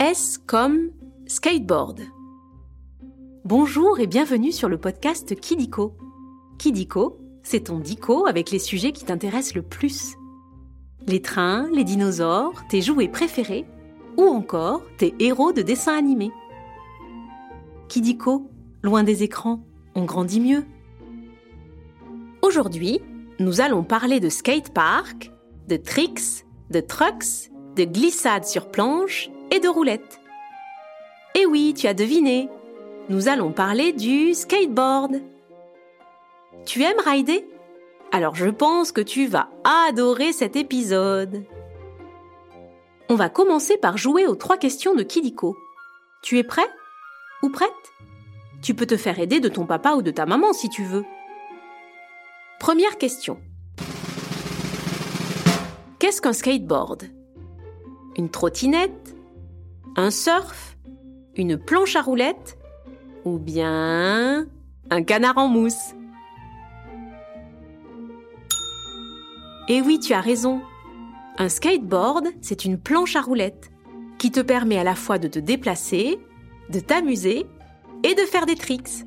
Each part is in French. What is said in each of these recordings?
S comme skateboard. Bonjour et bienvenue sur le podcast Kidiko. Kidiko, c'est ton dico avec les sujets qui t'intéressent le plus. Les trains, les dinosaures, tes jouets préférés ou encore tes héros de dessins animés. Kidiko, loin des écrans, on grandit mieux. Aujourd'hui, nous allons parler de skatepark, de tricks, de trucks, de glissades sur planche et de roulettes. Et oui, tu as deviné, nous allons parler du skateboard. Tu aimes rider? Alors je pense que tu vas adorer cet épisode. On va commencer par jouer aux trois questions de Kidiko. Tu es prêt? Ou prête? Tu peux te faire aider de ton papa ou de ta maman si tu veux. Première question. Qu'est-ce qu'un skateboard? Une trottinette? Un surf Une planche à roulettes Ou bien un canard en mousse Eh oui, tu as raison. Un skateboard, c'est une planche à roulettes qui te permet à la fois de te déplacer, de t'amuser et de faire des tricks.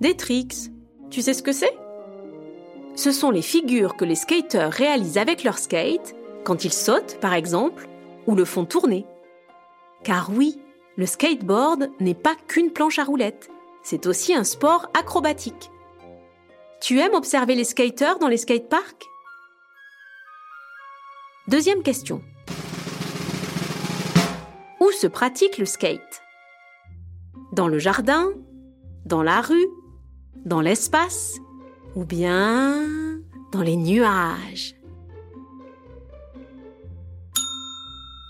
Des tricks, tu sais ce que c'est? Ce sont les figures que les skateurs réalisent avec leur skate quand ils sautent, par exemple, ou le font tourner. Car oui, le skateboard n'est pas qu'une planche à roulettes, c'est aussi un sport acrobatique. Tu aimes observer les skateurs dans les skateparks? Deuxième question. Où se pratique le skate? Dans le jardin? Dans la rue? Dans l'espace? Ou bien dans les nuages?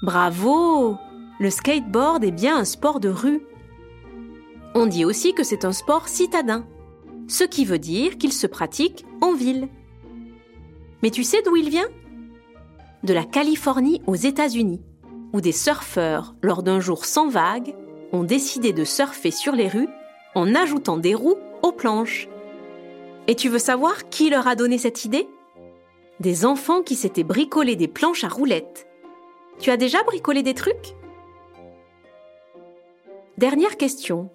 Bravo Le skateboard est bien un sport de rue. On dit aussi que c'est un sport citadin, ce qui veut dire qu'il se pratique en ville. Mais tu sais d'où il vient? De la Californie aux États-Unis, où des surfeurs, lors d'un jour sans vagues, ont décidé de surfer sur les rues en ajoutant des roues aux planches. Et tu veux savoir qui leur a donné cette idée? Des enfants qui s'étaient bricolés des planches à roulettes. Tu as déjà bricolé des trucs? Dernière question.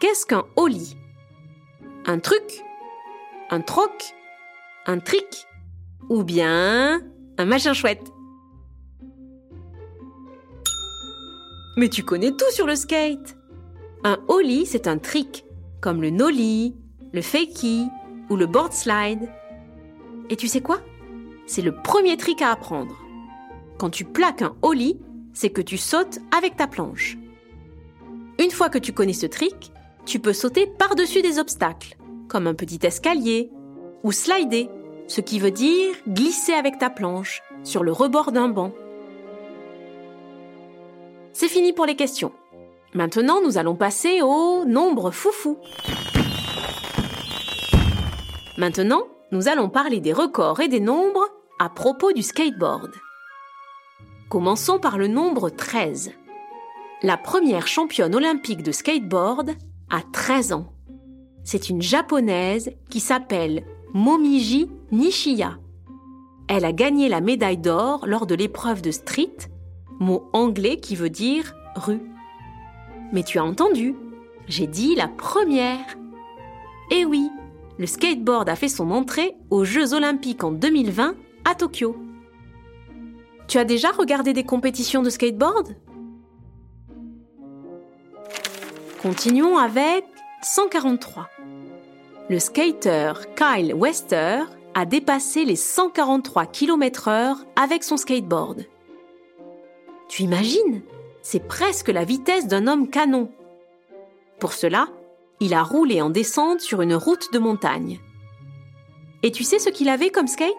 Qu'est-ce qu'un holly Un truc? Un troc? Un trick ou bien un machin chouette? Mais tu connais tout sur le skate. Un ollie, c'est un trick, comme le nollie, le fakie ou le board slide. Et tu sais quoi? C'est le premier trick à apprendre. Quand tu plaques un ollie, c'est que tu sautes avec ta planche. Une fois que tu connais ce trick, tu peux sauter par-dessus des obstacles, comme un petit escalier, ou slider, ce qui veut dire glisser avec ta planche sur le rebord d'un banc. C'est fini pour les questions. Maintenant, nous allons passer au nombre foufou. Maintenant, nous allons parler des records et des nombres à propos du skateboard. Commençons par le nombre 13. La première championne olympique de skateboard a 13 ans. C'est une japonaise qui s'appelle Momiji Nishiya. Elle a gagné la médaille d'or lors de l'épreuve de street, mot anglais qui veut dire rue. Mais tu as entendu, j'ai dit la première. Eh oui, le skateboard a fait son entrée aux Jeux olympiques en 2020 à Tokyo. Tu as déjà regardé des compétitions de skateboard? Continuons avec 143 le skater Kyle Wester a dépassé les 143 km/h avec son skateboard. Tu imagines? C'est presque la vitesse d'un homme canon. Pour cela, il a roulé en descente sur une route de montagne. Et tu sais ce qu'il avait comme skate?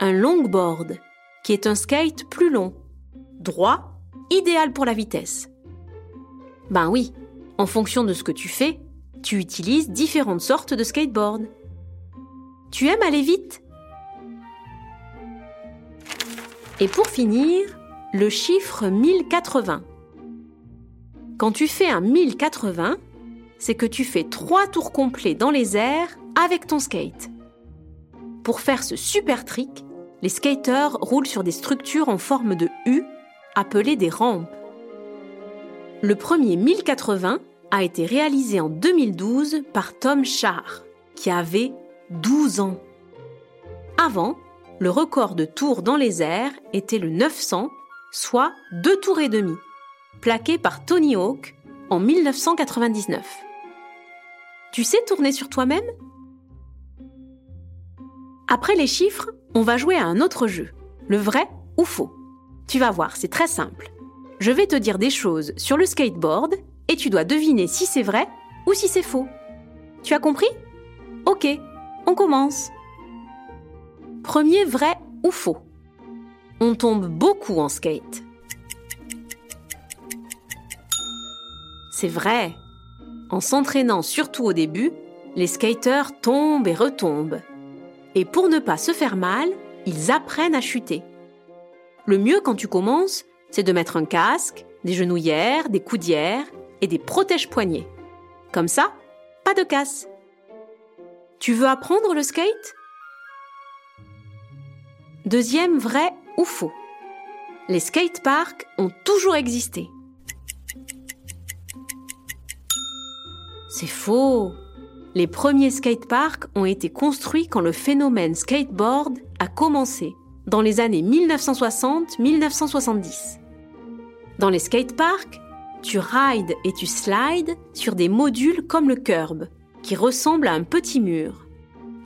Un longboard, qui est un skate plus long, droit, idéal pour la vitesse. Ben oui, en fonction de ce que tu fais, tu utilises différentes sortes de skateboard. Tu aimes aller vite Et pour finir, le chiffre 1080. Quand tu fais un 1080, c'est que tu fais trois tours complets dans les airs avec ton skate. Pour faire ce super trick, les skateurs roulent sur des structures en forme de U, appelées des rampes. Le premier 1080 a été réalisé en 2012 par Tom Char, qui avait 12 ans. Avant, le record de tours dans les airs était le 900, soit deux tours et demi, plaqué par Tony Hawk en 1999. Tu sais tourner sur toi-même? Après les chiffres, on va jouer à un autre jeu, le vrai ou faux. Tu vas voir, c'est très simple. Je vais te dire des choses sur le skateboard et tu dois deviner si c'est vrai ou si c'est faux. Tu as compris? Ok, on commence. Premier vrai ou faux? On tombe beaucoup en skate. C'est vrai. En s'entraînant surtout au début, les skateurs tombent et retombent. Et pour ne pas se faire mal, ils apprennent à chuter. Le mieux quand tu commences, c'est de mettre un casque, des genouillères, des coudières et des protège-poignets. Comme ça, pas de casse. Tu veux apprendre le skate? Deuxième vrai ou faux Les skateparks ont toujours existé. C'est faux. Les premiers skateparks ont été construits quand le phénomène skateboard a commencé, dans les années 1960-1970. Dans les skateparks, tu rides et tu slides sur des modules comme le curb, qui ressemble à un petit mur.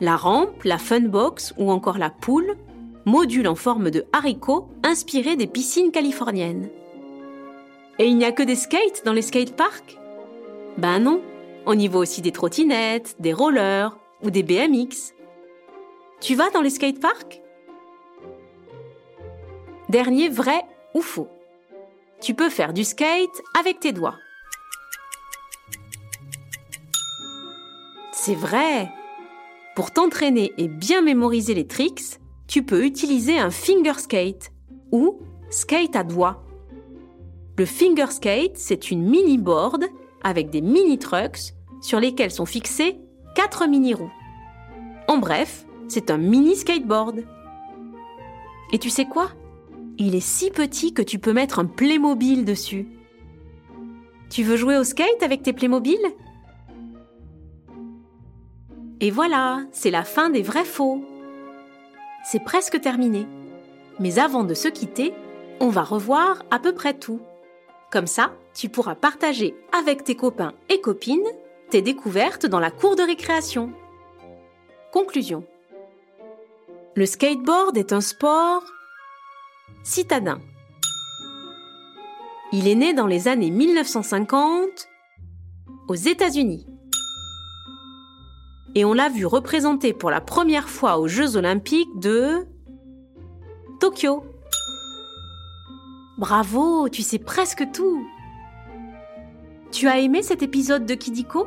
La rampe, la funbox ou encore la poule, module en forme de haricot inspiré des piscines californiennes. Et il n'y a que des skates dans les skateparks? Ben non, on y voit aussi des trottinettes, des rollers ou des BMX. Tu vas dans les skateparks? Dernier vrai ou faux Tu peux faire du skate avec tes doigts. C'est vrai Pour t'entraîner et bien mémoriser les tricks, tu peux utiliser un finger skate ou skate à doigts. Le finger skate, c'est une mini board avec des mini trucks sur lesquels sont fixés quatre mini roues. En bref, c'est un mini skateboard. Et tu sais quoi? Il est si petit que tu peux mettre un Playmobil dessus. Tu veux jouer au skate avec tes Playmobil? Et voilà, c'est la fin des vrais faux. C'est presque terminé. Mais avant de se quitter, on va revoir à peu près tout. Comme ça, tu pourras partager avec tes copains et copines tes découvertes dans la cour de récréation. Conclusion. Le skateboard est un sport citadin. Il est né dans les années 1950 aux États-Unis et on l'a vu représenté pour la première fois aux Jeux olympiques de Tokyo. Bravo, tu sais presque tout. Tu as aimé cet épisode de Kidiko